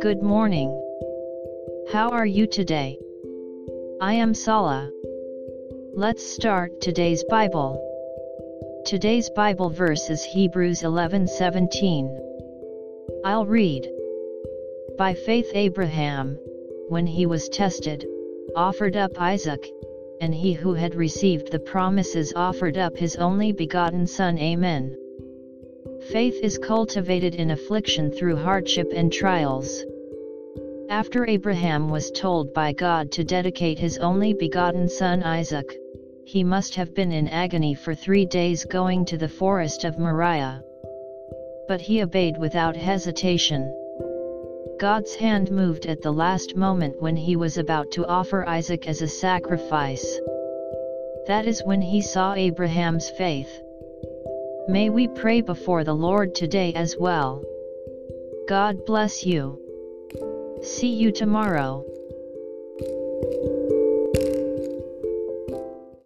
Good morning. How are you today? I am Sala. Let's start today's Bible. Today's Bible verse is Hebrews 11:17. I'll read. By faith Abraham, when he was tested, offered up Isaac, and he who had received the promises offered up his only begotten son. Amen. Faith is cultivated in affliction through hardship and trials. After Abraham was told by God to dedicate his only begotten son Isaac, he must have been in agony for three days going to the forest of Moriah. But he obeyed without hesitation. God's hand moved at the last moment when he was about to offer Isaac as a sacrifice. That is when he saw Abraham's faith. May we pray before the Lord today as well. God bless you. See you tomorrow.